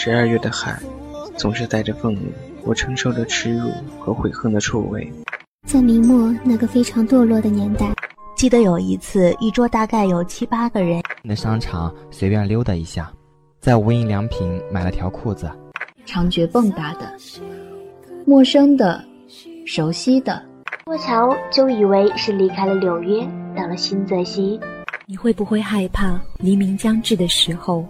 十二月的海，总是带着愤怒，我承受着耻辱和悔恨的臭味。在明末那个非常堕落的年代，记得有一次，一桌大概有七八个人，那商场随便溜达一下，在无印良品买了条裤子，长觉蹦跶的，陌生的，熟悉的，过桥就以为是离开了纽约，到了新泽西。你会不会害怕黎明将至的时候，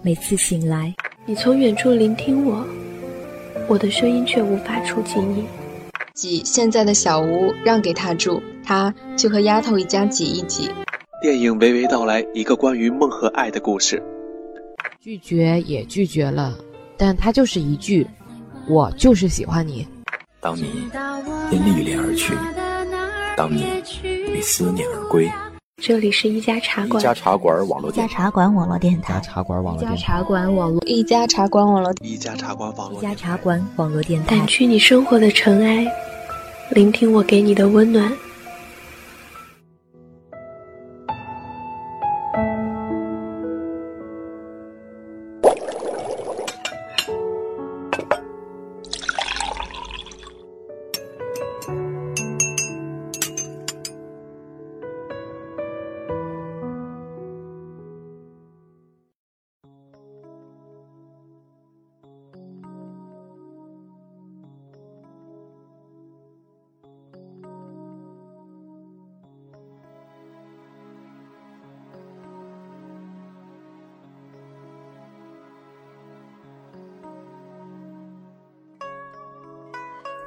每次醒来，你从远处聆听我，我的声音却无法触及你。挤现在的小屋让给他住，他就和丫头一家挤一挤。电影娓娓道来一个关于梦和爱的故事。拒绝也拒绝了，但他就是一句：“我就是喜欢你。”当你因历练而去，当你与思念而归。这里是一家茶馆，一家茶馆网络，一家茶馆网络电台，一家茶馆网络，一家茶馆网络，一家茶馆网络，一家茶馆网络，一家茶馆网络电台。掸去你生活的尘埃，聆听我给你的温暖。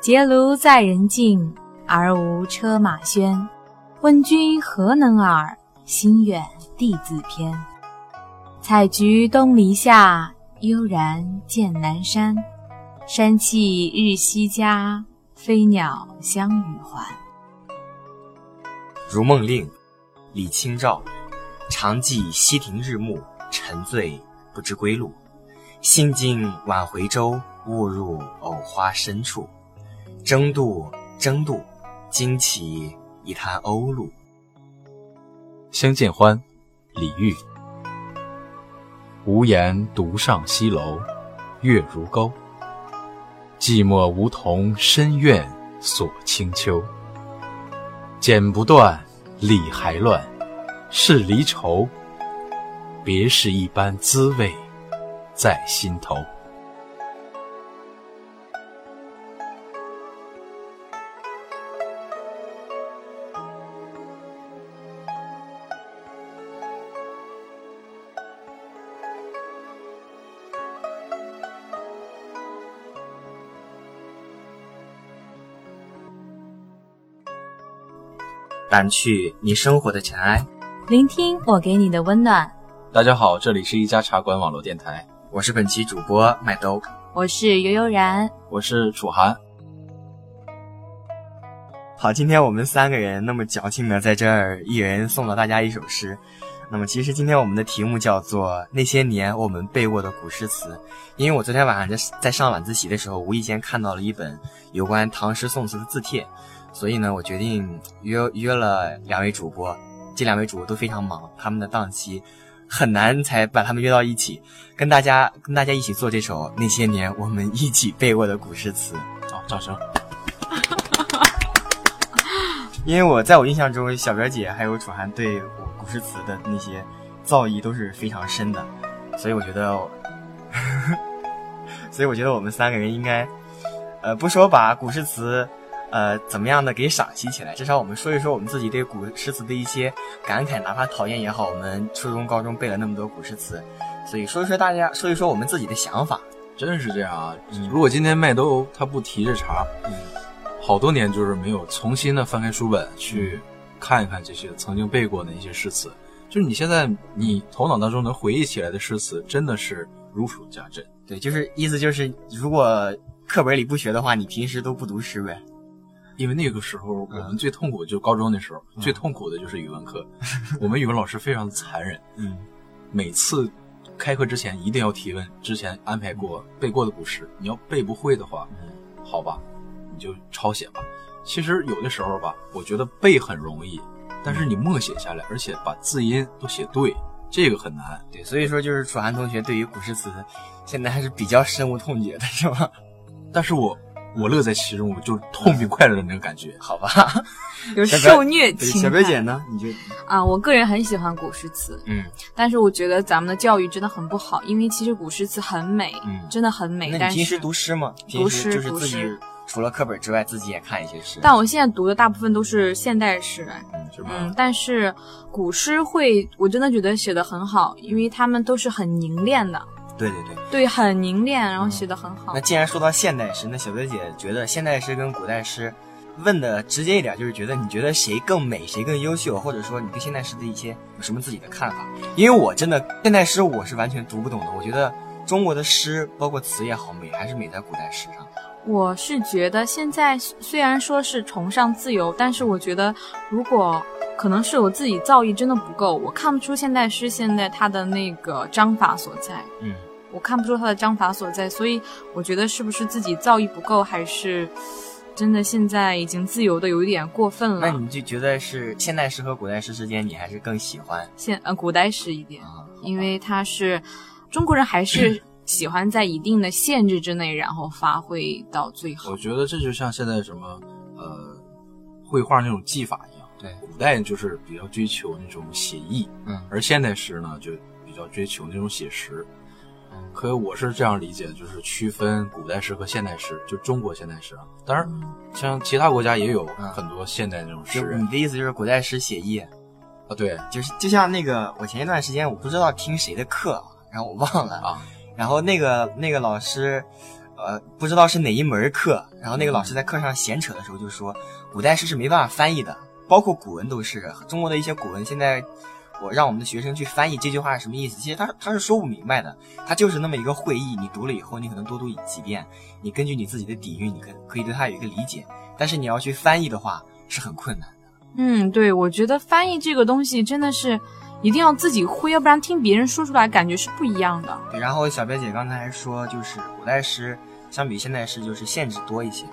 结庐在人境，而无车马喧。问君何能尔？心远地自偏。采菊东篱下，悠然见南山。山气日夕佳，飞鸟相与还。如梦令，李清照。常记溪亭日暮，沉醉不知归路。兴尽晚回舟，误入藕花深处。争渡，争渡，惊起一滩鸥鹭。相见欢，李煜。无言独上西楼，月如钩。寂寞梧桐深院锁清秋。剪不断，理还乱，是离愁。别是一般滋味在心头。掸去你生活的尘埃，聆听我给你的温暖。大家好，这里是一家茶馆网络电台，我是本期主播麦兜，我是悠悠然，我是楚涵。好，今天我们三个人那么矫情的在这儿，一人送了大家一首诗。那么其实今天我们的题目叫做《那些年我们背过的古诗词》，因为我昨天晚上在在上晚自习的时候，无意间看到了一本有关唐诗宋词的字帖。所以呢，我决定约约了两位主播，这两位主播都非常忙，他们的档期很难才把他们约到一起，跟大家跟大家一起做这首那些年我们一起背过的古诗词。好，掌声！因为我在我印象中，小表姐还有楚涵对古诗词的那些造诣都是非常深的，所以我觉得，所以我觉得我们三个人应该，呃，不说把古诗词。呃，怎么样的给赏析起来？至少我们说一说我们自己对古诗词的一些感慨，哪怕讨厌也好。我们初中、高中背了那么多古诗词，所以说一说大家，说一说我们自己的想法。真是这样啊！如果今天麦兜他不提这茬，嗯，好多年就是没有重新的翻开书本去看一看这些曾经背过的一些诗词。就是你现在你头脑当中能回忆起来的诗词，真的是如数家珍。对，就是意思就是，如果课本里不学的话，你平时都不读诗呗。因为那个时候我们最痛苦，就高中那时候最痛苦的就是语文课。我们语文老师非常残忍，嗯，每次开课之前一定要提问，之前安排过背过的古诗，你要背不会的话，好吧，你就抄写吧。其实有的时候吧，我觉得背很容易，但是你默写下来，而且把字音都写对，这个很难。对，所以说就是楚涵同学对于古诗词现在还是比较深恶痛绝的，是吧？但是我我乐在其中，我就痛并快乐的那个感觉。好吧，有受虐情。小白姐呢？你就啊，我个人很喜欢古诗词，嗯，但是我觉得咱们的教育真的很不好，因为其实古诗词很美，嗯，真的很美。但你平时读诗吗？读诗就是自己除了课本之外，自己也看一些诗。但我现在读的大部分都是现代诗，嗯，是吧？嗯，但是古诗会，我真的觉得写的很好，因为他们都是很凝练的。对对对，对，很凝练，然后写的很好。那既然说到现代诗，那小表姐觉得现代诗跟古代诗，问的直接一点，就是觉得你觉得谁更美，谁更优秀，或者说你对现代诗的一些有什么自己的看法？因为我真的现代诗我是完全读不懂的，我觉得中国的诗包括词也好美，还是美在古代诗上。我是觉得现在虽然说是崇尚自由，但是我觉得如果可能是我自己造诣真的不够，我看不出现代诗现在它的那个章法所在。嗯。我看不出他的章法所在，所以我觉得是不是自己造诣不够，还是真的现在已经自由的有一点过分了？那你就觉得是现代诗和古代诗之间，你还是更喜欢现呃古代诗一点，因为它是中国人还是 喜欢在一定的限制之内，然后发挥到最好。我觉得这就像现在什么呃绘画那种技法一样，对，古代就是比较追求那种写意，嗯，而现代诗呢就比较追求那种写实。可以我是这样理解，就是区分古代诗和现代诗，就中国现代诗啊。当然，像其他国家也有很多现代那种诗人。你的意思就是古代诗写意啊？对，就是就像那个，我前一段时间我不知道听谁的课，然后我忘了啊。然后那个那个老师，呃，不知道是哪一门课，然后那个老师在课上闲扯的时候就说，古代诗是没办法翻译的，包括古文都是。中国的一些古文现在。我让我们的学生去翻译这句话是什么意思？其实他他是说不明白的，他就是那么一个会意。你读了以后，你可能多读几遍，你根据你自己的底蕴，你可可以对他有一个理解。但是你要去翻译的话，是很困难的。嗯，对，我觉得翻译这个东西真的是一定要自己会，要不然听别人说出来感觉是不一样的。对，然后小白姐刚才还说，就是古代诗相比现代诗就是限制多一些。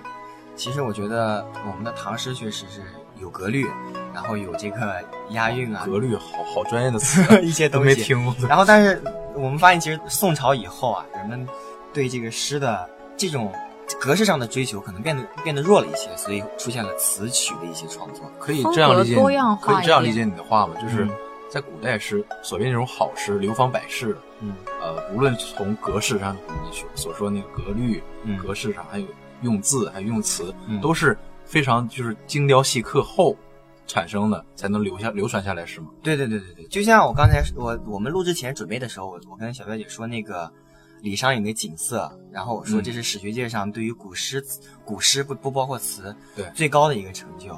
其实我觉得我们的唐诗确实是有格律。然后有这个押韵啊，格律，好好专业的词，一些东西没听过。然后，但是我们发现，其实宋朝以后啊，人们对这个诗的这种格式上的追求，可能变得变得弱了一些，所以出现了词曲的一些创作。可以这样理解，可以这样理解你的话吗？就是在古代诗，所谓那种好诗，流芳百世的，嗯，呃，无论从格式上，你所说那个格律、格式上，还有用字，还有用词，都是非常就是精雕细刻后。产生的才能留下流传下来是吗？对对对对对，就像我刚才我我们录之前准备的时候，我我跟小表姐说那个李商隐的《锦瑟》，然后我说这是史学界上对于古诗古诗不不包括词对最高的一个成就。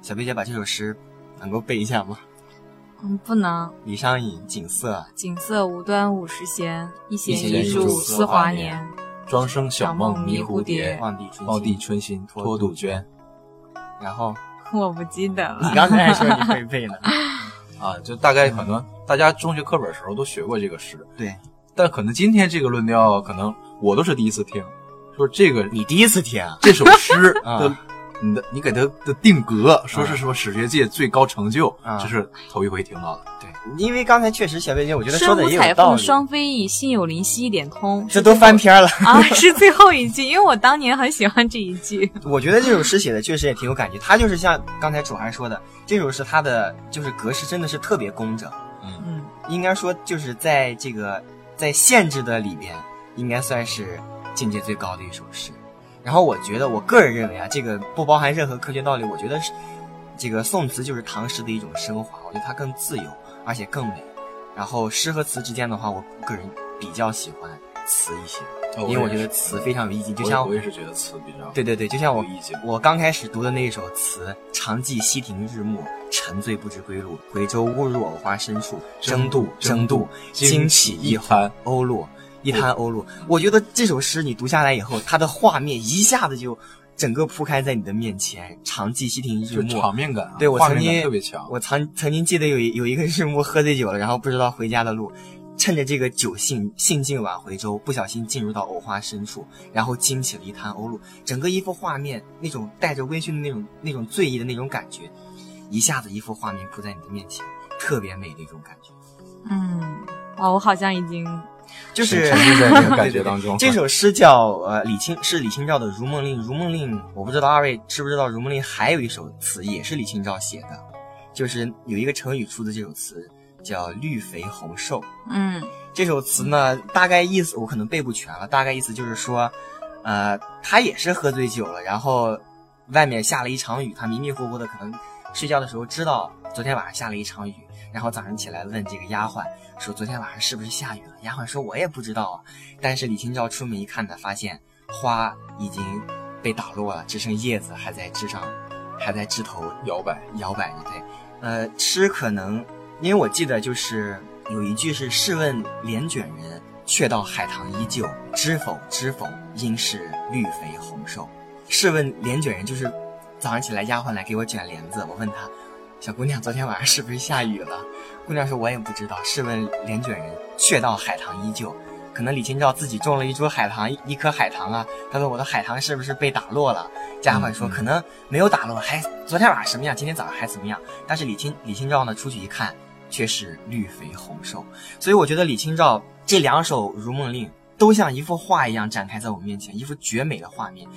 小表姐把这首诗能够背一下吗？嗯，不能。李商隐《锦瑟》：锦瑟无端五十弦，一弦一柱思华年。庄生晓梦迷蝴蝶，望帝春心托杜鹃。然后。我不记得了。你刚才还说你会背呢。啊，就大概可能大家中学课本时候都学过这个诗。对。但可能今天这个论调，可能我都是第一次听。说这个你第一次听这首诗的，你的你给它的定格，说是什么史学界最高成就，这是头一回听到的。对，因为刚才确实小贝姐，我觉得说的也有道理。双飞翼，心有灵犀一点通。这都翻篇了啊！是最后一句，因为我当年很喜欢这一句。我觉得这首诗写的确实也挺有感觉，它就是像刚才楚涵说的，这首诗它的就是格式真的是特别工整。嗯嗯，应该说就是在这个在限制的里边，应该算是。境界最高的一首诗，然后我觉得，我个人认为啊，这个不包含任何科学道理。我觉得是这个宋词就是唐诗的一种升华，我觉得它更自由，而且更美。然后诗和词之间的话，我个人比较喜欢词一些，因为我觉得词非常有意境。就像我也是觉得词比较对对对，就像我。我刚开始读的那一首词：“常记溪亭日暮，沉醉不知归路。回舟误入藕花深处，争渡争渡，惊起一番鸥落。”一滩鸥鹭，我觉得这首诗你读下来以后，它的画面一下子就整个铺开在你的面前。常记溪亭日暮，场面感，对我曾经特别强。我曾曾经记得有有一个日暮喝醉酒了，然后不知道回家的路，趁着这个酒兴兴尽晚回舟，不小心进入到藕花深处，然后惊起了一滩鸥鹭。整个一幅画面，那种带着微醺的那种那种醉意的那种感觉，一下子一幅画面铺在你的面前，特别美的一种感觉。嗯，哦，我好像已经就是沉浸在这个感觉当中。这首诗叫呃李清是李清照的《如梦令》，《如梦令》我不知道二位知不知道，《如梦令》还有一首词也是李清照写的，就是有一个成语出自这首词叫“绿肥红瘦”。嗯，这首词呢，大概意思我可能背不全了，大概意思就是说，呃，他也是喝醉酒了，然后外面下了一场雨，他迷迷糊糊的可能睡觉的时候知道昨天晚上下了一场雨。然后早上起来问这个丫鬟说：“昨天晚上是不是下雨了？”丫鬟说：“我也不知道啊。”但是李清照出门一看，他发现花已经被打落了，只剩叶子还在枝上，还在枝头摇摆摇摆着。对，呃，诗可能因为我记得就是有一句是“试问帘卷人，却道海棠依旧。知否知否，应是绿肥红瘦。”试问帘卷人就是早上起来丫鬟来给我卷帘子，我问他。小姑娘，昨天晚上是不是下雨了？姑娘说：“我也不知道。”试问帘卷人，却道海棠依旧。可能李清照自己种了一株海棠，一颗海棠啊。他说：“我的海棠是不是被打落了？”丫鬟说：“可能没有打落，还昨天晚上什么样？今天早上还怎么样？”但是李清李清照呢，出去一看，却是绿肥红瘦。所以我觉得李清照这两首《如梦令》都像一幅画一样展开在我们面前，一幅绝美的画面。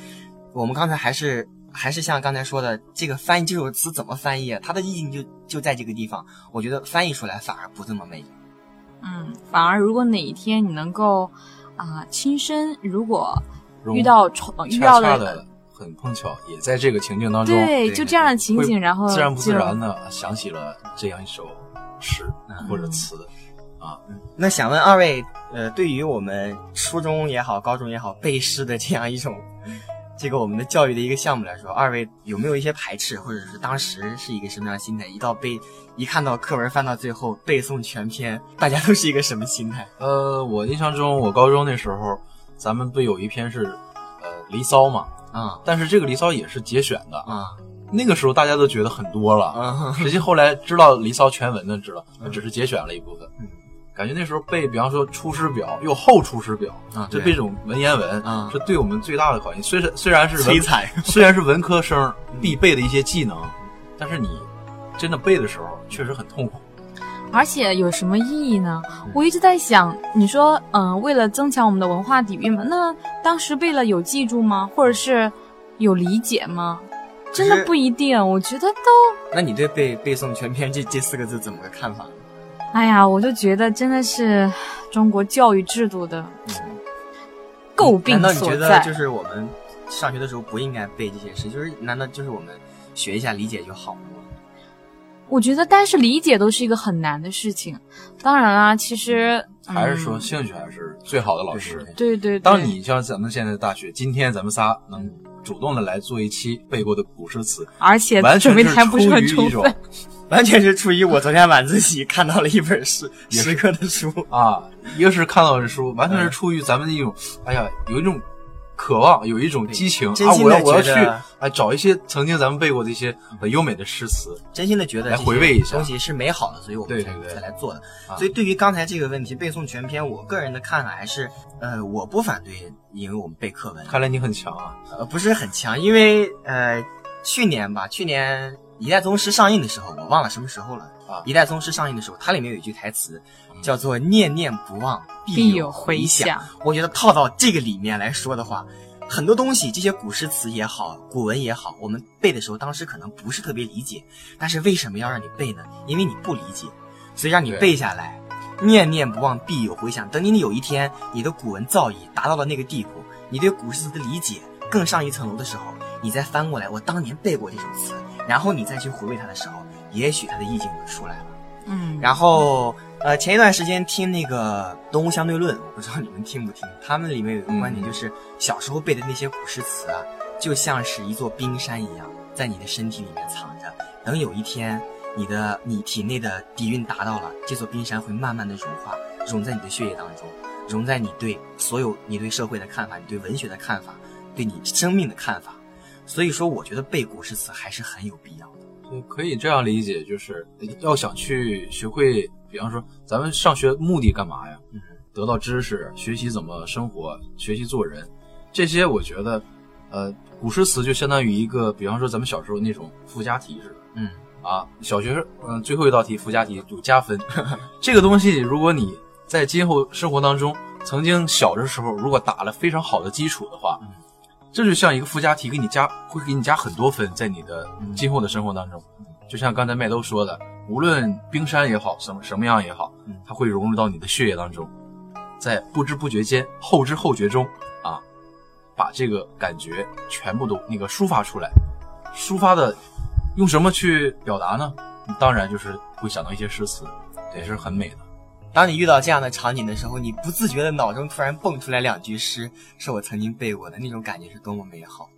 我们刚才还是。还是像刚才说的，这个翻译这首词怎么翻译？它的意境就就在这个地方。我觉得翻译出来反而不这么美。嗯，反而如果哪一天你能够啊亲身，如果遇到遇到的很碰巧，也在这个情境当中，对，就这样的情景，然后自然不自然的想起了这样一首诗或者词啊。那想问二位，呃，对于我们初中也好，高中也好，背诗的这样一种。这个我们的教育的一个项目来说，二位有没有一些排斥，或者是当时是一个什么样的心态？一到背，一看到课文翻到最后背诵全篇，大家都是一个什么心态？呃，我印象中，我高中那时候，咱们不有一篇是，呃，《离骚》嘛，啊，但是这个《离骚》也是节选的啊。那个时候大家都觉得很多了，实际后来知道《离骚》全文的知道，只是节选了一部分。感觉那时候背，比方说《出师表》又后《出师表》啊，这背这种文言文啊，是对我们最大的考验。虽然虽然是摧残，虽然是文科生必备的一些技能，但是你真的背的时候确实很痛苦。而且有什么意义呢？我一直在想，你说，嗯，为了增强我们的文化底蕴嘛，那当时背了有记住吗？或者是有理解吗？真的不一定。我觉得都……那你对背背诵全篇这这四个字怎么个看法？哎呀，我就觉得真的是中国教育制度的诟病所在。难道你觉得就是我们上学的时候不应该背这些诗？就是难道就是我们学一下理解就好了吗？我觉得，但是理解都是一个很难的事情。当然啦，其实还是说兴趣还是最好的老师。对对。当你像咱们现在的大学，今天咱们仨能主动的来做一期背过的古诗词，而且完全是出于一种。完全是出于我昨天晚自习看到了一本诗诗歌的书啊，一个是看到的书，完全是出于咱们的一种，哎呀，有一种渴望，有一种激情啊，我要我要去哎找一些曾经咱们背过的一些很优美的诗词，真心的觉得来回味一下东西是美好的，所以我们才才来做的。所以对于刚才这个问题背诵全篇，我个人的看法还是，呃，我不反对，因为我们背课文。看来你很强啊，呃，不是很强，因为呃，去年吧，去年。一代宗师上映的时候，我忘了什么时候了啊！一代宗师上映的时候，它里面有一句台词，叫做“念念不忘，必有回响”。我觉得套到这个里面来说的话，很多东西，这些古诗词也好，古文也好，我们背的时候，当时可能不是特别理解，但是为什么要让你背呢？因为你不理解，所以让你背下来，“念念不忘，必有回响”。等你有一天，你的古文造诣达到了那个地步，你对古诗词的理解更上一层楼的时候，你再翻过来，我当年背过这首词。然后你再去回味它的时候，也许它的意境就出来了。嗯，然后呃，前一段时间听那个《东吴相对论》，我不知道你们听不听？他们里面有一个观点，就是小时候背的那些古诗词啊，就像是一座冰山一样，在你的身体里面藏着。等有一天，你的你体内的底蕴达到了，这座冰山会慢慢的融化，融在你的血液当中，融在你对所有你对社会的看法、你对文学的看法、对你生命的看法。所以说，我觉得背古诗词还是很有必要的。就可以这样理解，就是要想去学会，比方说，咱们上学目的干嘛呀？嗯，得到知识，学习怎么生活，学习做人，这些我觉得，呃，古诗词就相当于一个，比方说咱们小时候那种附加题似的。嗯，啊，小学嗯最后一道题附加题有加分。这个东西，如果你在今后生活当中，曾经小的时候如果打了非常好的基础的话，这就像一个附加题，给你加会给你加很多分，在你的今后的生活当中。就像刚才麦兜说的，无论冰山也好，什么什么样也好，它会融入到你的血液当中，在不知不觉间，后知后觉中啊，把这个感觉全部都那个抒发出来。抒发的用什么去表达呢？当然就是会想到一些诗词，也是很美的。当你遇到这样的场景的时候，你不自觉的脑中突然蹦出来两句诗，是我曾经背过的，那种感觉是多么美好。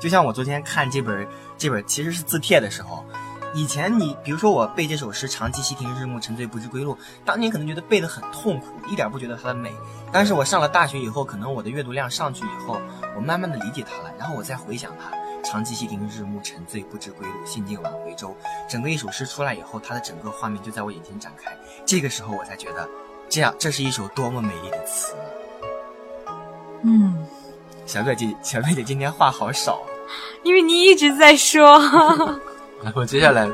就像我昨天看这本这本其实是字帖的时候。以前你比如说我背这首诗“长期溪亭日暮，沉醉不知归路”，当年可能觉得背得很痛苦，一点不觉得它的美。但是我上了大学以后，可能我的阅读量上去以后，我慢慢的理解它了，然后我再回想它“长期溪亭日暮，沉醉不知归路，兴尽晚回舟”，整个一首诗出来以后，它的整个画面就在我眼前展开。这个时候我才觉得，这样这是一首多么美丽的词。嗯，小表姐，小表姐今天话好少，因为你一直在说。然后接下来，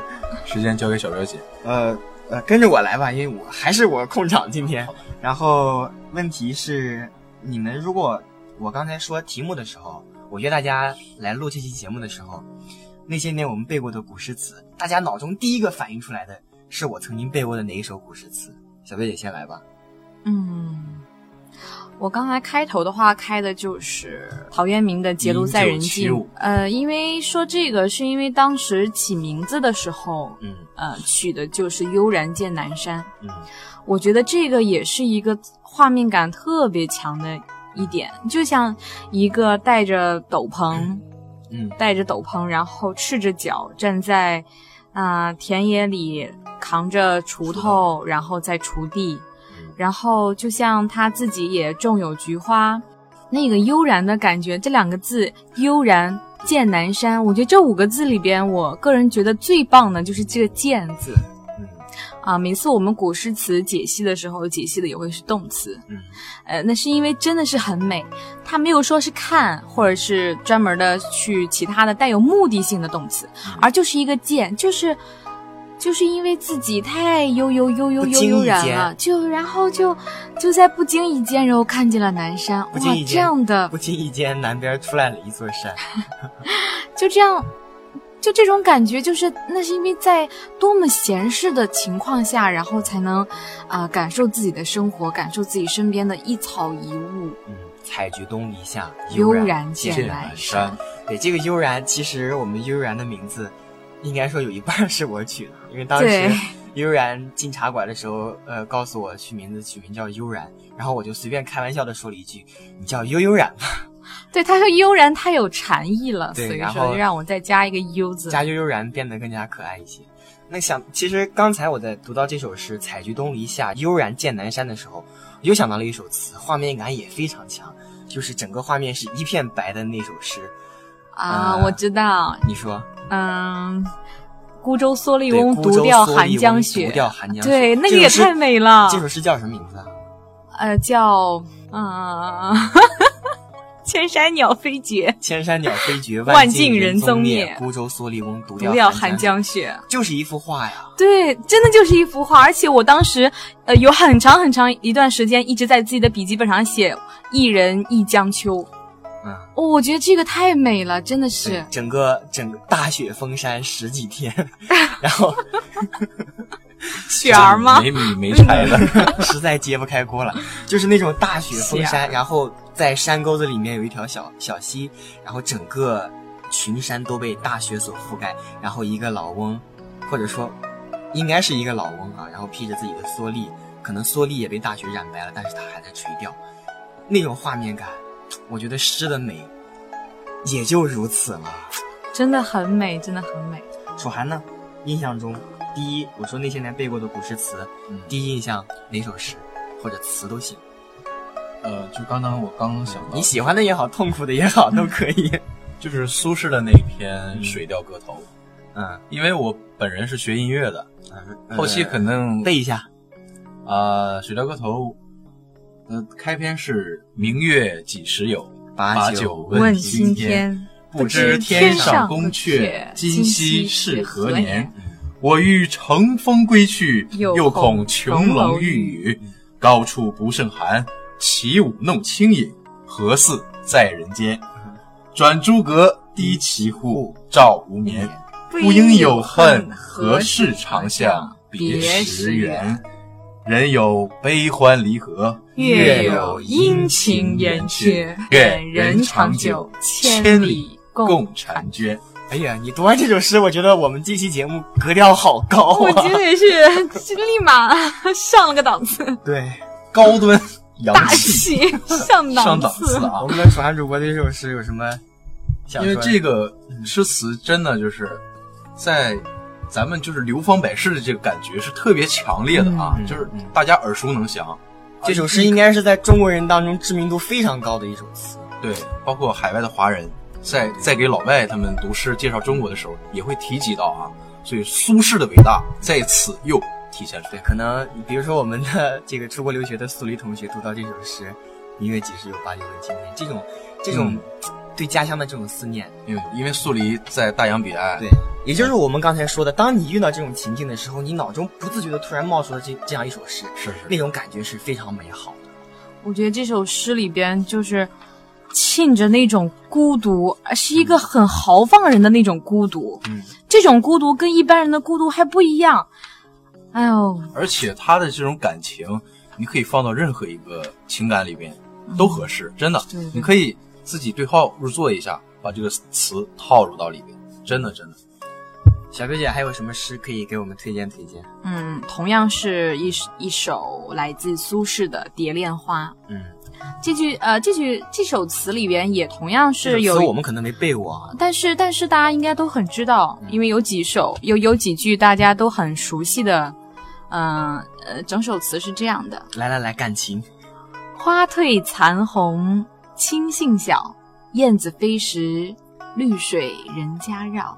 时间交给小表姐。呃呃，跟着我来吧，因为我还是我控场今天。然后问题是，你们如果我刚才说题目的时候，我约大家来录这期节目的时候，那些年我们背过的古诗词，大家脑中第一个反映出来的是我曾经背过的哪一首古诗词？小贝姐先来吧。嗯。我刚才开头的话开的就是陶渊明的《结庐在人境》。呃，因为说这个是因为当时起名字的时候，嗯，呃，取的就是“悠然见南山”。嗯，我觉得这个也是一个画面感特别强的一点，就像一个戴着斗篷，嗯，戴着斗篷，然后赤着脚站在啊田野里，扛着锄头，然后在锄地。然后就像他自己也种有菊花，那个悠然的感觉，这两个字“悠然见南山”，我觉得这五个字里边，我个人觉得最棒的就是这个“见”字。嗯，啊，每次我们古诗词解析的时候，解析的也会是动词。嗯，呃，那是因为真的是很美，它没有说是看，或者是专门的去其他的带有目的性的动词，而就是一个“见”，就是。就是因为自己太悠悠悠悠悠悠然了，就然后就就在不经意间，然后看见了南山，哇，这样的不经意间南边出来了一座山，就这样，就这种感觉，就是那是因为在多么闲适的情况下，然后才能啊感受自己的生活，感受自己身边的一草一物。嗯，采菊东篱下，悠然见南山。对，这个悠然，其实我们悠然的名字。应该说有一半是我取的，因为当时悠然进茶馆的时候，呃，告诉我取名字取名叫悠然，然后我就随便开玩笑的说了一句：“你叫悠悠然吧。”对，他说悠然太有禅意了，所以说让我再加一个悠字，加悠悠然变得更加可爱一些。那想，其实刚才我在读到这首诗“采菊东篱下，悠然见南山”的时候，又想到了一首词，画面感也非常强，就是整个画面是一片白的那首诗。啊，我知道。你说，嗯，孤舟蓑笠翁，独钓寒江雪。独钓寒江雪。对，那个也太美了。这首诗叫什么名字啊？呃，叫嗯，千山鸟飞绝。千山鸟飞绝，万径人踪灭。孤舟蓑笠翁，独钓寒江雪。就是一幅画呀。对，真的就是一幅画。而且我当时，呃，有很长很长一段时间一直在自己的笔记本上写“一人一江秋”。嗯，哦，我觉得这个太美了，真的是整个整个大雪封山十几天，然后 雪儿吗？没米没柴了，实在揭不开锅了。就是那种大雪封山，然后在山沟子里面有一条小小溪，然后整个群山都被大雪所覆盖，然后一个老翁，或者说应该是一个老翁啊，然后披着自己的蓑笠，可能蓑笠也被大雪染白了，但是他还在垂钓，那种画面感。我觉得诗的美也就如此了，真的很美，真的很美。楚涵呢？印象中，第一，我说那些年背过的古诗词，第一印象哪首诗或者词都行。呃，就刚刚我刚想到，你喜欢的也好，痛苦的也好，都可以。就是苏轼的那篇《水调歌头》。嗯，因为我本人是学音乐的，后期可能背一下。啊，《水调歌头》。呃，开篇是“明月几时有，把酒问青天。不知天上宫阙，今夕是何年？我欲乘风归去，又又恐琼楼玉宇。高处不胜寒，起舞弄清影，何似在人间？转朱阁，低绮户，照无眠。不应有恨，何事长向别时圆？人有悲欢离合，月有阴晴圆缺，愿人长久，千里共婵娟。哎呀，你读完这首诗，我觉得我们这期节目格调好高啊！我觉得也是，是立马上了个档次，对，高端洋大气，气上 上档档次啊！我们的蜀汉主播对这首诗有什么想因？为这个诗词真的就是在咱们就是流芳百世的这个感觉是特别强烈的啊，嗯就是大家耳熟能详。这首诗应该是在中国人当中知名度非常高的一首词。对，包括海外的华人在在给老外他们读诗介绍中国的时候，也会提及到啊。所以苏轼的伟大在此又体现出来。对，可能比如说我们的这个出国留学的苏黎同学读到这首诗，明月几时有八九分经典，这种这种对家乡的这种思念，因为因为苏黎在大洋彼岸，对，也就是我们刚才说的，当你遇到这种情境的时候，你脑中不自觉的突然冒出了这这样一首诗，是是那种感觉是非常美好的。我觉得这首诗里边就是沁着那种孤独，而是一个很豪放人的那种孤独。嗯，这种孤独跟一般人的孤独还不一样。哎呦，而且他的这种感情，你可以放到任何一个情感里边都合适，真的。你可以自己对号入座一下，把这个词套入到里边，真的真的。小贝姐还有什么诗可以给我们推荐推荐？嗯，同样是一一首来自苏轼的《蝶恋花》。嗯，这句呃，这句这首词里边也同样是有我们可能没背过啊，但是但是大家应该都很知道，因为有几首有有几句大家都很熟悉的，嗯呃整首词是这样的：来来来，感情。花褪残红青杏小，燕子飞时，绿水人家绕。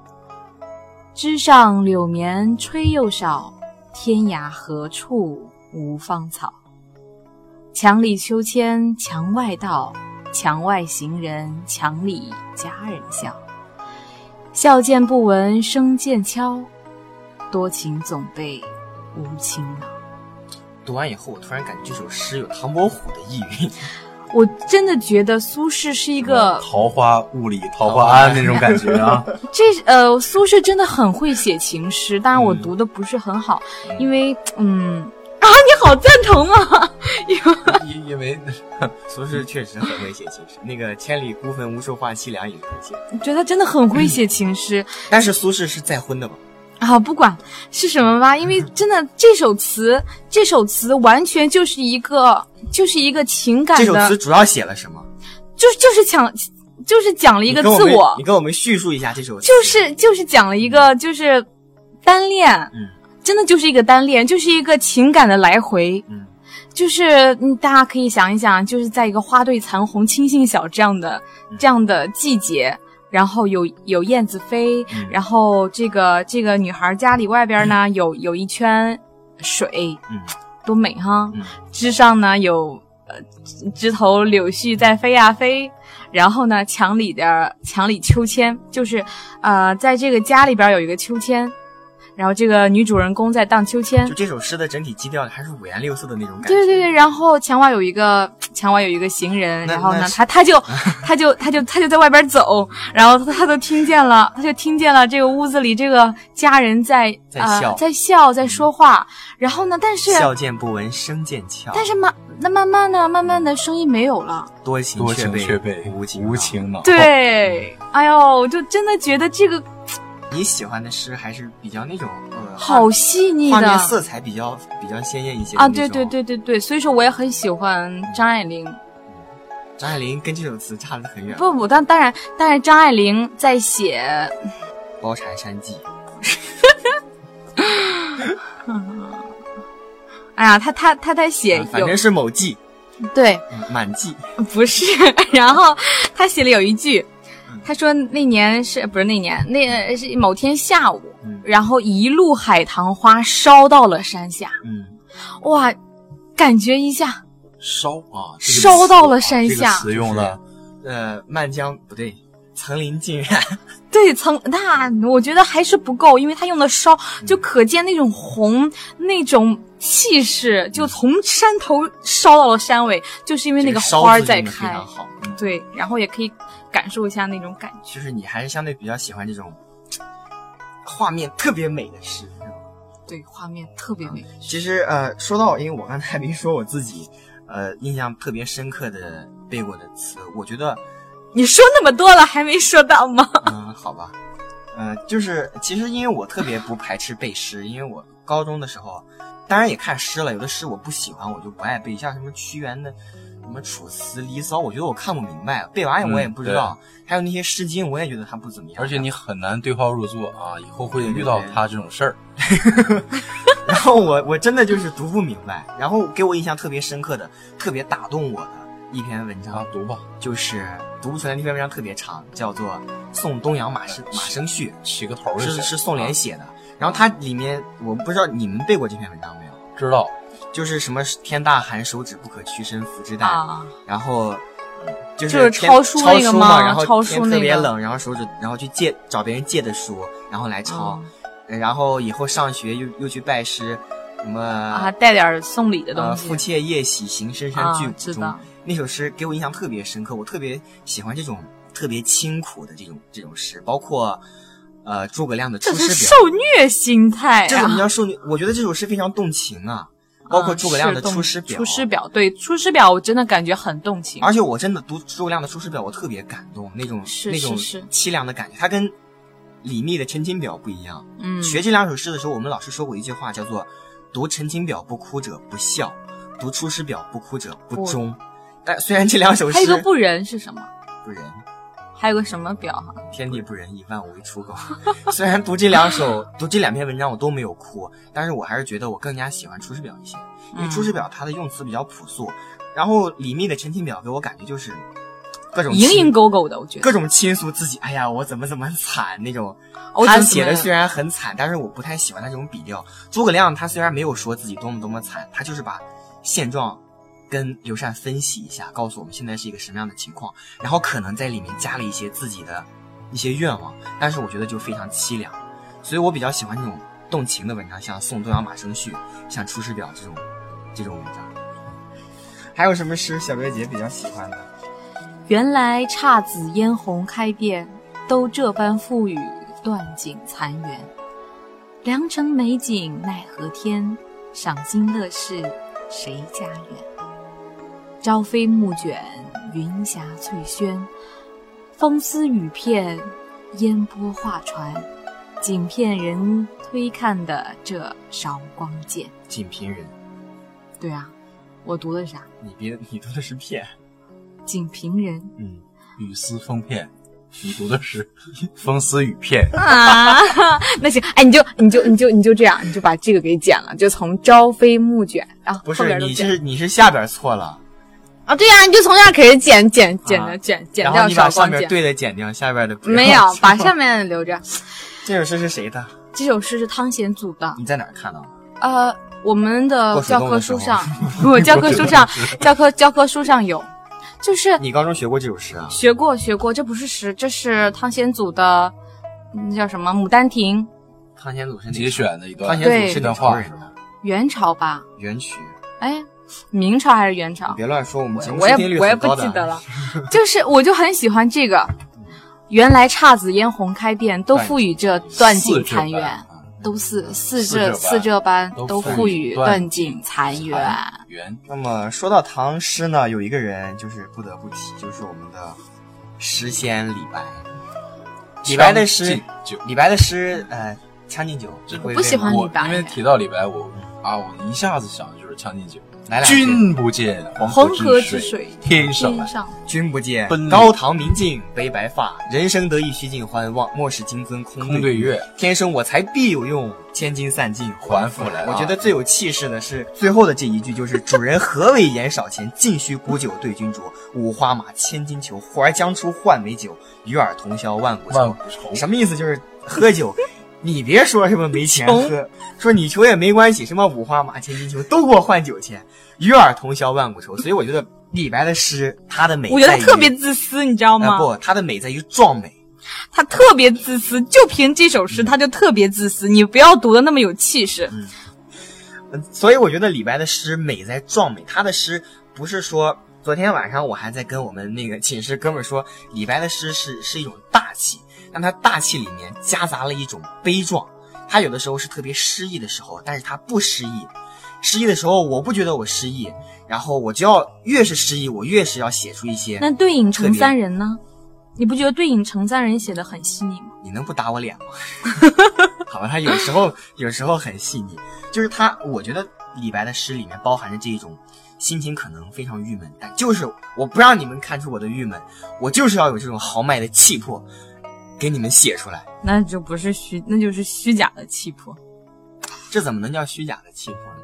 枝上柳绵吹又少，天涯何处无芳草。墙里秋千墙外道，墙外行人墙里佳人笑。笑渐不闻声渐悄，多情总被无情恼。读完以后，我突然感觉这首诗有唐伯虎的意蕴。我真的觉得苏轼是一个桃花坞里桃花庵那种感觉啊。这呃，苏轼真的很会写情诗，当然我读的不是很好，因为嗯啊，你好赞同啊，因因为苏轼确实很会写情诗，那个千里孤坟无处话凄凉也是会写。我觉得他真的很会写情诗，但是苏轼是再婚的吧？啊，不管是什么吧，因为真的这首词，这首词完全就是一个，就是一个情感的。这首词主要写了什么？就就是讲，就是讲了一个自我。我。你跟我们叙述一下这首词。就是就是讲了一个就是单恋，嗯，真的就是一个单恋，就是一个情感的来回，嗯，就是嗯，大家可以想一想，就是在一个花对残红、青杏小这样的、嗯、这样的季节。然后有有燕子飞，嗯、然后这个这个女孩家里外边呢、嗯、有有一圈水，嗯，多美哈！嗯，枝上呢有呃枝头柳絮在飞呀飞，然后呢墙里的墙里秋千就是呃在这个家里边有一个秋千，然后这个女主人公在荡秋千。就这首诗的整体基调还是五颜六色的那种感觉。对对对，然后墙外有一个。墙外有一个行人，然后呢，他 他就他就他就他就在外边走，然后他都听见了，他就听见了这个屋子里这个家人在在笑、呃、在笑在说话，然后呢，但是笑见不闻声渐悄，但是慢那慢慢的慢慢的声音没有了，多情多情却被无情无情恼。对，哎呦，就真的觉得这个你喜欢的诗还是比较那种呃好细腻的，画面色彩比较比较鲜艳一些啊，对对对对对，所以说我也很喜欢张爱玲。张爱玲跟这首词差得很远。不不，但当然，当然，张爱玲在写《包禅山记》。哎呀，他他他在写、嗯，反正是某季。对，满季不是。然后他写了有一句，他说那年是不是那年？那是某天下午，嗯、然后一路海棠花烧到了山下。嗯，哇，感觉一下。烧啊！烧到了山下。这个词用了，呃，漫江不对，层林尽染。对，层那我觉得还是不够，因为他用的烧，就可见那种红那种气势，就从山头烧到了山尾，就是因为那个花在开。好，对，然后也可以感受一下那种感觉。就是你还是相对比较喜欢这种 画面特别美的诗？对，画面特别美。其实呃，说到，因为我刚才没说我自己呃印象特别深刻的背过的词，我觉得。你说那么多了，还没说到吗？嗯，好吧，呃，就是其实因为我特别不排斥背诗，因为我高中的时候，当然也看诗了，有的诗我不喜欢，我就不爱背，像什么屈原的什么《楚辞》《离骚》，我觉得我看不明白，背完我也不知道。还有那些《诗经》，我也觉得它不怎么样。而且你很难对号入座啊，以后会遇到他这种事儿。然后我我真的就是读不明白，然后给我印象特别深刻的、特别打动我的一篇文章，读吧，就是。读不出来那篇文章特别长，叫做《送东阳马生马生序》，起个头是是宋濂写的。然后它里面我不知道你们背过这篇文章没有？知道，就是什么天大寒，手指不可屈伸服之旦。然后就是抄书那个嘛，然后天特别冷，然后手指然后去借找别人借的书，然后来抄。然后以后上学又又去拜师，什么啊带点送礼的东西。父妾夜喜行深山巨谷中。那首诗给我印象特别深刻，我特别喜欢这种特别清苦的这种这种诗，包括，呃，诸葛亮的《出师表》。这是受虐心态，这怎么叫受虐？我觉得这首诗非常动情啊，包括诸葛亮的《出师表》。出师表，对《出师表》，我真的感觉很动情。而且我真的读诸葛亮的《出师表》，我特别感动，那种那种凄凉的感觉，他跟李密的《陈情表》不一样。嗯，学这两首诗的时候，我们老师说过一句话，叫做“读《陈情表》不哭者不孝，读《出师表》不哭者不忠”。但虽然这两首诗，还有个不仁是什么？不仁，还有个什么表哈？天地不仁，以万物为刍狗。虽然读这两首，读这两篇文章我都没有哭，但是我还是觉得我更加喜欢《出师表》一些，因为《出师表》它的用词比较朴素，然后李密的《陈情表》给我感觉就是各种蝇营狗苟的，我觉得各种倾诉自己，哎呀，我怎么怎么惨那种。他写的虽然很惨，但是我不太喜欢他这种笔调。诸葛亮他虽然没有说自己多么多么惨，他就是把现状。跟刘禅分析一下，告诉我们现在是一个什么样的情况，然后可能在里面加了一些自己的一些愿望，但是我觉得就非常凄凉，所以我比较喜欢这种动情的文章，像《送东阳马生序》、像《出师表》这种这种文章。还有什么诗小月姐比较喜欢的？原来姹紫嫣红开遍，都这般付与断井残垣。良辰美景奈何天，赏心乐事谁家园？朝飞暮卷，云霞翠轩，风丝雨片，烟波画船，仅骗人推看的这韶光剑。仅凭人，对啊，我读的啥？你别，你读的是片。仅凭人，嗯，雨丝风片，你读的是风丝雨片啊。那行，哎，你就你就你就你就这样，你就把这个给剪了，就从朝飞暮卷，然后不是，你是你是下边错了。啊，对呀，你就从这儿开始剪剪剪的剪剪掉，你把上面对的剪掉，下边的没有，把上面留着。这首诗是谁的？这首诗是汤显祖的。你在哪儿看到？呃，我们的教科书上，我教科书上，教科教科书上有，就是你高中学过这首诗啊？学过学过，这不是诗，这是汤显祖的，那叫什么《牡丹亭》？汤显祖是节选的一段，汤显祖是段话，元朝吧？元曲。哎。明朝还是元朝？别乱说，我们节目我也我也不记得了。就是我就很喜欢这个。原来姹紫嫣红开遍，都赋予这断井残垣。都似似这似这般，都赋予断井残垣。那么说到唐诗呢，有一个人就是不得不提，就是我们的诗仙李白。李白的诗，李白的诗，呃，《将进酒》。我不喜欢李白，因为提到李白，我啊，我一下子想的就是《将进酒》。君不见黄河之水天上来，君不见高堂明镜悲白发，人生得意须尽欢，望莫使金樽空对月。天生我材必有用，千金散尽还复来。我觉得最有气势的是最后的这一句，就是主人何为言少钱，尽须沽酒对君酌。五花马，千金裘，呼儿将出换美酒，与尔同销万古愁。什么意思？就是喝酒。你别说什么没钱喝，说你穷也没关系，什么五花马千金裘都给我换酒钱，与尔同销万古愁。所以我觉得李白的诗，他的美，我觉得特别自私，你知道吗？不，他的美在于壮美，他特别自私，就凭这首诗他就特别自私。你不要读的那么有气势。嗯，所以我觉得李白的诗美在壮美。他的诗不是说，昨天晚上我还在跟我们那个寝室哥们说，李白的诗是是一种大气，但他大气里面夹杂了一种悲壮。他有的时候是特别失意的时候，但是他不失意。失意的时候，我不觉得我失意，然后我就要越是失意，我越是要写出一些。那对影成三人呢？你不觉得对影成三人写的很细腻吗？你能不打我脸吗？好吧，他有时候有时候很细腻，就是他，我觉得李白的诗里面包含着这种心情可能非常郁闷，但就是我不让你们看出我的郁闷，我就是要有这种豪迈的气魄，给你们写出来。那就不是虚，那就是虚假的气魄。这怎么能叫虚假的气魄呢？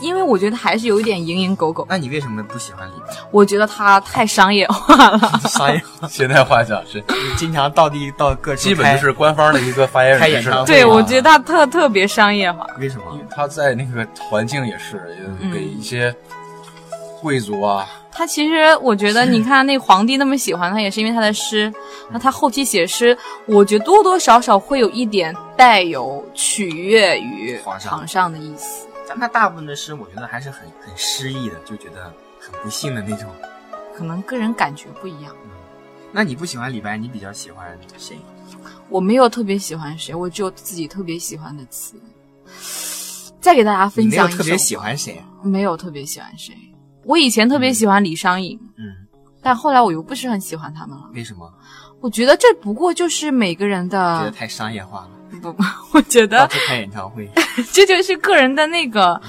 因为我觉得还是有一点蝇营狗苟。那你为什么不喜欢李白？我觉得他太商业化了。商业化，现代化讲是经常到地到各处，基本就是官方的一个发言人开演唱会。对，我觉得他特特别商业化。为什么？他在那个环境也是给一些贵族啊。他其实我觉得，你看那皇帝那么喜欢他，也是因为他的诗。那他后期写诗，我觉得多多少少会有一点带有取悦于皇上的意思。但他大部分的诗，我觉得还是很很诗意的，就觉得很不幸的那种。可能个人感觉不一样。那你不喜欢李白，你比较喜欢谁？我没有特别喜欢谁，我只有自己特别喜欢的词。再给大家分享一首。特别喜欢谁？没有特别喜欢谁。我以前特别喜欢李商隐，嗯，但后来我又不是很喜欢他们了。为什么？我觉得这不过就是每个人的。觉得太商业化了。不不，我觉得。开演唱会。这就是个人的那个，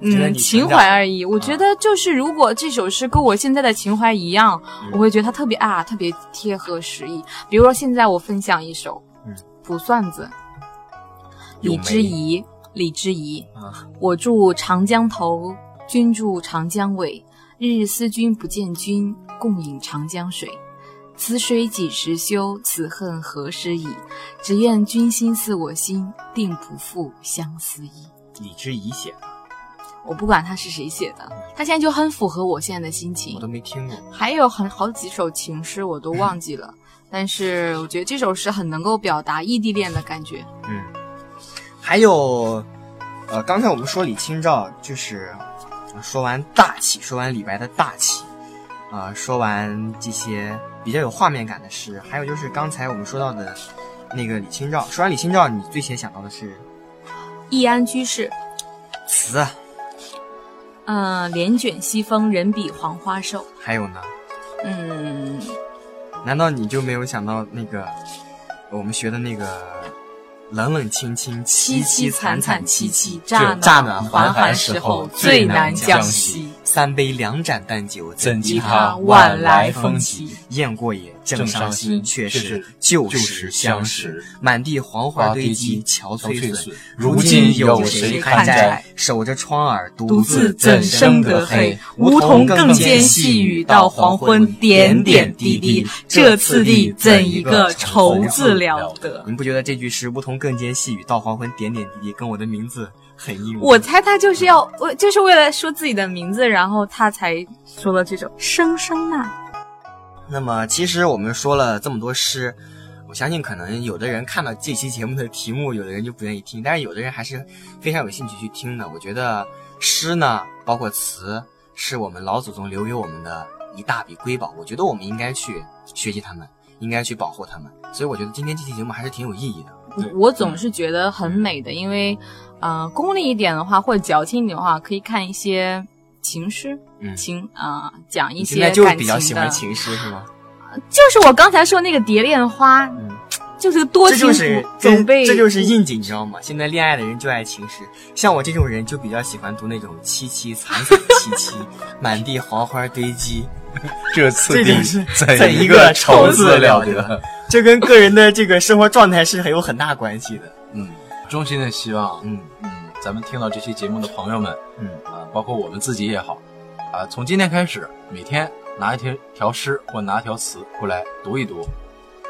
嗯，情怀而已。我觉得就是，如果这首诗跟我现在的情怀一样，我会觉得它特别啊，特别贴合时宜。比如说，现在我分享一首，嗯，《卜算子》，李之仪，李之仪，我住长江头。君住长江尾，日日思君不见君，共饮长江水。此水几时休？此恨何时已？只愿君心似我心，定不负相思意。李之仪写的，我不管他是谁写的，他现在就很符合我现在的心情。我都没听过。还有很好几首情诗我都忘记了，但是我觉得这首诗很能够表达异地恋的感觉。嗯，还有，呃，刚才我们说李清照就是。说完大气，说完李白的大气，啊，说完这些比较有画面感的诗，还有就是刚才我们说到的那个李清照。说完李清照，你最先想到的是《易安居士》词。嗯，帘卷西风，人比黄花瘦。还有呢？嗯，难道你就没有想到那个我们学的那个？冷冷清清，凄凄惨惨戚戚，乍暖还寒时候最难将息。三杯两盏淡酒，怎及他晚来风急？雁过也，正伤心，却是旧时相识。满地黄花堆积，憔悴损。如今有谁堪摘？守着窗儿，独自怎生得黑？梧桐更兼细雨，到黄昏，点点滴滴。这次第，怎一个愁字了得？您不觉得这句诗“梧桐更兼细雨，到黄昏，点点滴滴”跟我的名字？我猜他就是要为，就是为了说自己的名字，然后他才说了这种《声声慢》。那么，其实我们说了这么多诗，我相信可能有的人看到这期节目的题目，有的人就不愿意听，但是有的人还是非常有兴趣去听的。我觉得诗呢，包括词，是我们老祖宗留给我们的一大笔瑰宝。我觉得我们应该去学习他们，应该去保护他们。所以，我觉得今天这期节目还是挺有意义的。我总是觉得很美的，因为。呃，功利一点的话，或者矫情一点的话，可以看一些情诗，情啊，讲一些感情的。就比较喜欢情诗是吗？就是我刚才说那个《蝶恋花》，嗯就是多情总被这就是应景，你知道吗？现在恋爱的人就爱情诗，像我这种人就比较喜欢读那种凄凄惨惨戚戚，满地黄花堆积，这次第怎一个愁字了得？这跟个人的这个生活状态是很有很大关系的。嗯。衷心的希望，嗯嗯，咱们听到这期节目的朋友们，嗯啊，包括我们自己也好，啊，从今天开始，每天拿一条条诗或拿条词过来读一读，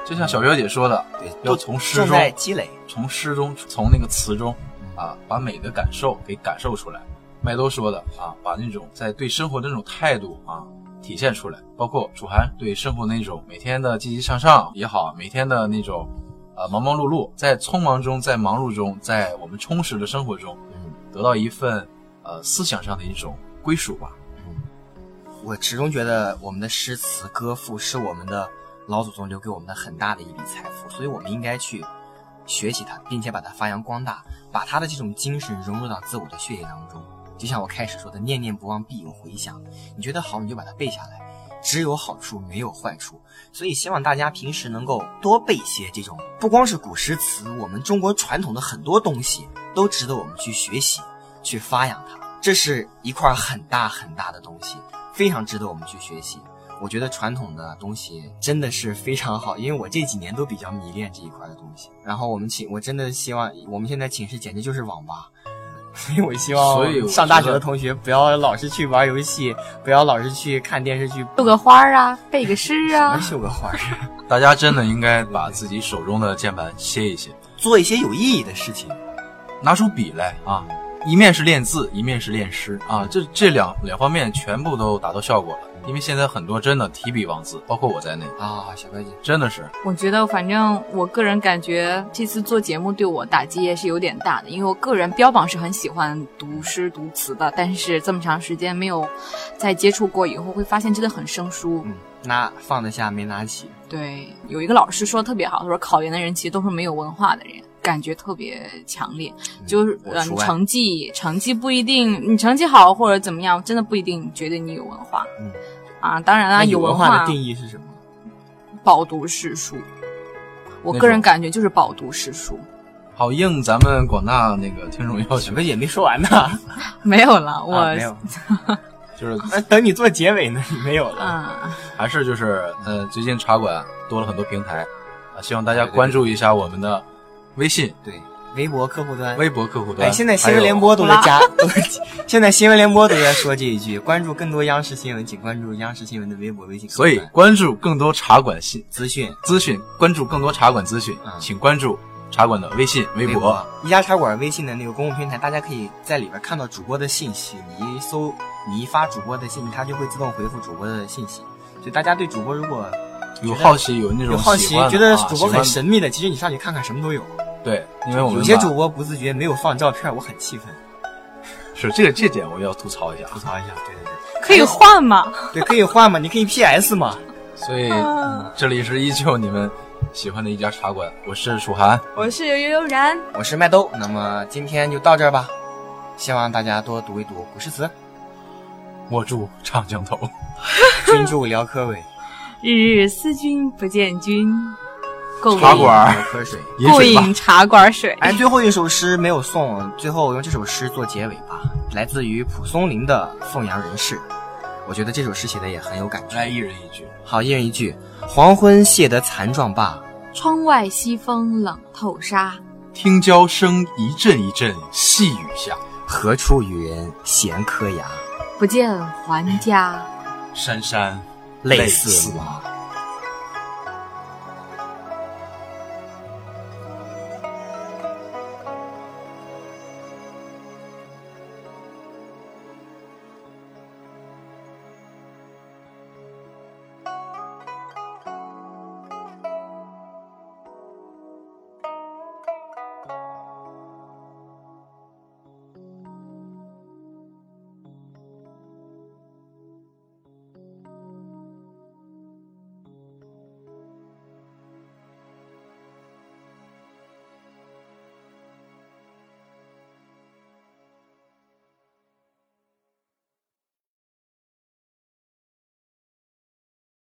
就像小表姐说的，对，要从诗中积累，从诗中，从那个词中，啊，把美的感受给感受出来。麦兜说的啊，把那种在对生活的那种态度啊，体现出来。包括楚涵对生活那种每天的积极向上也好，每天的那种呃忙忙碌碌，在匆忙中，在忙碌中，在我们充实的生活中，嗯，得到一份呃思想上的一种归属吧。我始终觉得我们的诗词歌赋是我们的老祖宗留给我们的很大的一笔财富，所以我们应该去学习它，并且把它发扬光大，把它的这种精神融入到自我的血液当中。就像我开始说的，念念不忘必有回响。你觉得好，你就把它背下来，只有好处没有坏处。所以希望大家平时能够多背一些这种，不光是古诗词，我们中国传统的很多东西都值得我们去学习，去发扬它。这是一块很大很大的东西，非常值得我们去学习。我觉得传统的东西真的是非常好，因为我这几年都比较迷恋这一块的东西。然后我们寝，我真的希望我们现在寝室简直就是网吧。所以我希望，上大学的同学不要老是去玩游戏，不要老是去看电视剧，绣个花啊，背个诗啊，绣个花。大家真的应该把自己手中的键盘歇一歇，做一些有意义的事情，拿出笔来啊！一面是练字，一面是练诗啊！这这两两方面全部都达到效果了。因为现在很多真的提笔忘字，包括我在内啊，小白姐真的是。我觉得，反正我个人感觉这次做节目对我打击也是有点大的，因为我个人标榜是很喜欢读诗读词的，但是这么长时间没有再接触过，以后会发现真的很生疏。嗯，拿放得下没拿起。对，有一个老师说的特别好，他说考研的人其实都是没有文化的人。感觉特别强烈，就是嗯，成绩成绩不一定，你成绩好或者怎么样，真的不一定觉得你有文化。嗯，啊，当然了，有文化的定义是什么？饱读诗书。我个人感觉就是饱读诗书。好应咱们广大那个听众要求，也没说完呢。没有了，我没有，就是等你做结尾呢，你没有了。嗯，还是就是呃，最近茶馆多了很多平台啊，希望大家关注一下我们的。微信对，微博客户端，微博客户端。哎，现在新闻联播 都在加，现在新闻联播都在说这一句：关注更多央视新闻，请关注央视新闻的微博、微信。所以，关注更多茶馆信资讯，资讯关注更多茶馆资讯，请关注茶馆的微信、微博。一家茶馆微信的那个公共平台，大家可以在里边看到主播的信息。你一搜，你一发主播的信息，它就会自动回复主播的信息。就，大家对主播如果有好奇，有那种有好奇，觉得主播很神秘的，其实你上去看看，什么都有。对，因为我们有些主播不自觉没有放照片，我很气愤。是这个这点我要吐槽一下，吐槽一下。对对对，可以换吗？对，可以换吗？你可以 PS 吗？所以这里是依旧你们喜欢的一家茶馆，我是楚涵，我是悠悠然，我是麦兜。那么今天就到这儿吧，希望大家多读一读古诗词。我住长江头，君住辽柯尾，日日思君不见君。茶馆喝水，过饮茶馆水。哎，最后一首诗没有送，最后用这首诗做结尾吧。来自于蒲松龄的《凤阳人士》，我觉得这首诗写的也很有感觉。来，一人一句。好，一人一句。黄昏谢得残妆罢，窗外西风冷透纱。听娇声一阵一阵细雨下，何处与人闲磕牙？不见还家，山山泪似马。